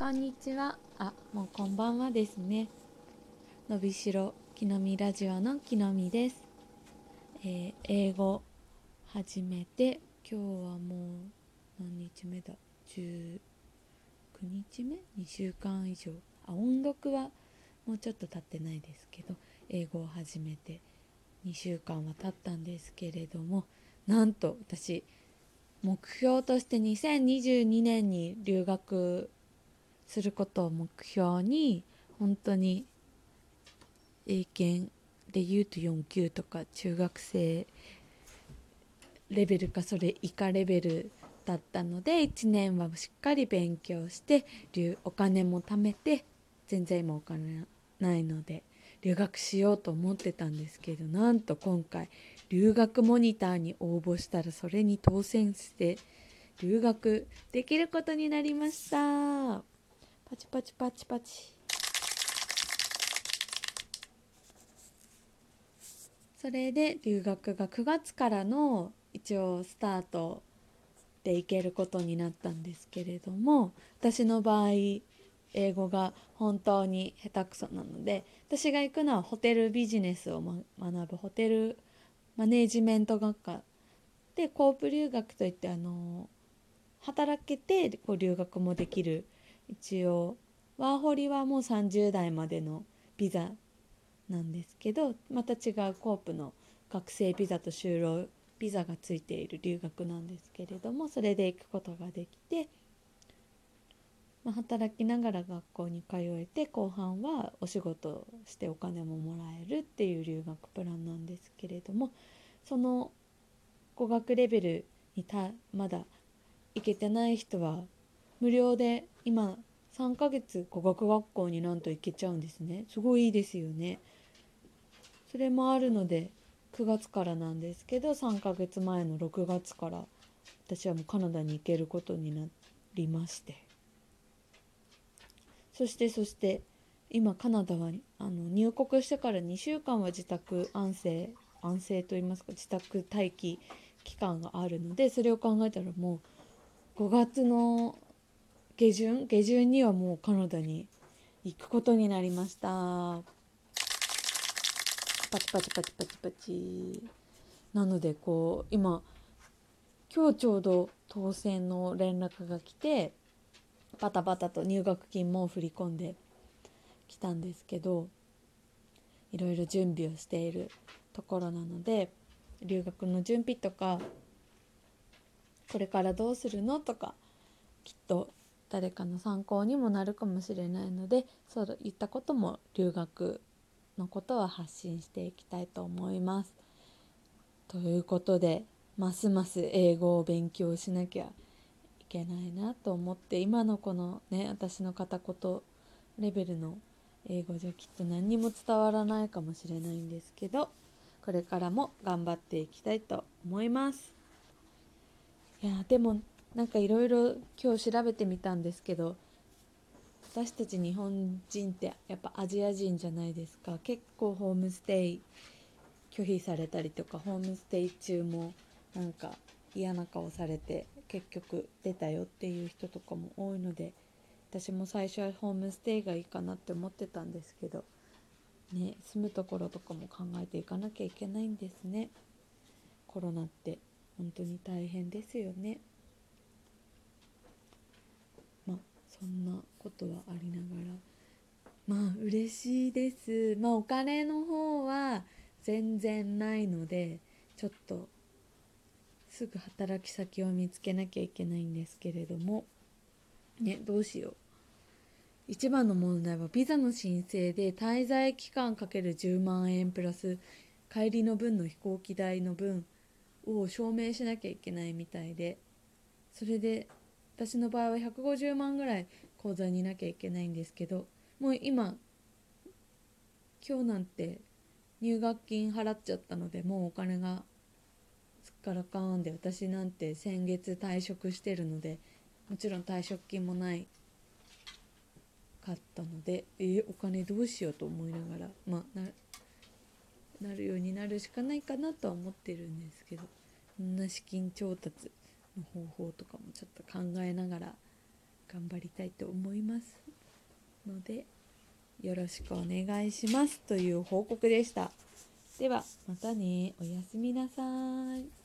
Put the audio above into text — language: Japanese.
こんにちは。あもうこんばんはですね。のびしろきのみラジオのきのみです、えー、英語始めて今日はもう何日目だ？19日目？2週間以上。あ音読はもうちょっと経ってないですけど英語を始めて2週間は経ったんですけれどもなんと私目標として2022年に留学することを目標に本当に英検で言うと4級とか中学生レベルかそれ以下レベルだったので1年はしっかり勉強してお金も貯めて全然今お金ないので留学しようと思ってたんですけどなんと今回留学モニターに応募したらそれに当選して留学できることになりました。パチパチパチパチ。それで留学が9月からの一応スタートで行けることになったんですけれども私の場合英語が本当に下手くそなので私が行くのはホテルビジネスを、学ぶホテルマネージメント学科でコープ留学といってあの働けてこう留学もできる一応ワーホリはもう30代までのビザなんですけどまた違うコープの学生ビザと就労ビザがついている留学なんですけれどもそれで行くことができて。まあ、働きながら学校に通えて後半はお仕事してお金ももらえるっていう留学プランなんですけれどもその語学レベルにたまだ行けてない人は無料で今3ヶ月語学学校になんと行けちゃうんですね。すごいいいですよね。それもあるので9月からなんですけど3ヶ月前の6月から私はもうカナダに行けることになりまして。そしてそして今カナダはあの入国してから2週間は自宅安静安静といいますか自宅待機期間があるのでそれを考えたらもう5月の下旬？下旬にはもうカナダに行くことになりました。パチパチパチパチパチ。なのでこう今今日ちょうど当選の連絡が来てバタバタと入学金も振り込んできたんですけどいろいろ準備をしているところなので留学の準備とかこれからどうするの？とかきっと誰かの参考にもなるかもしれないのでそういったことも留学のことは発信していきたいと思います。ということでますます英語を勉強しなきゃいけないなと思って今のこのね私の片言レベルの英語じゃきっと何にも伝わらないかもしれないんですけどこれからも頑張っていきたいと思いますいやでもなんかいろいろ今日調べてみたんですけど私たち日本人ってやっぱアジア人じゃないですか。結構ホームステイ拒否されたりとかホームステイ中もなんか嫌な顔されて結局出たよっていう人とかも多いので私も最初はホームステイがいいかなって思ってたんですけどね住むところとかも考えていかなきゃいけないんですね。コロナって本当に大変ですよねまあそんなことはありながら。まあ嬉しいです。まあお金の方は全然ないのでちょっとすぐ働き先を見つけなきゃいけないんですけれども。ねどうしよう。一番の問題はビザの申請で滞在期間かける10万円プラス帰りの分の飛行機代の分を証明しなきゃいけないみたいで。それで私の場合は150万ぐらい口座にいなきゃいけないんですけどもう今今日なんて入学金払っちゃったのでもうお金がすっからかんで私なんて先月退職してるのでもちろん退職金もないかったのでえ、お金どうしようと思いながらまあななるようになるしかないかなとは思ってるんですけどそんな資金調達の方法とかもちょっと考えながら頑張りたいと思いますのでよろしくお願いしますという報告でした。ではまたね。おやすみなさい。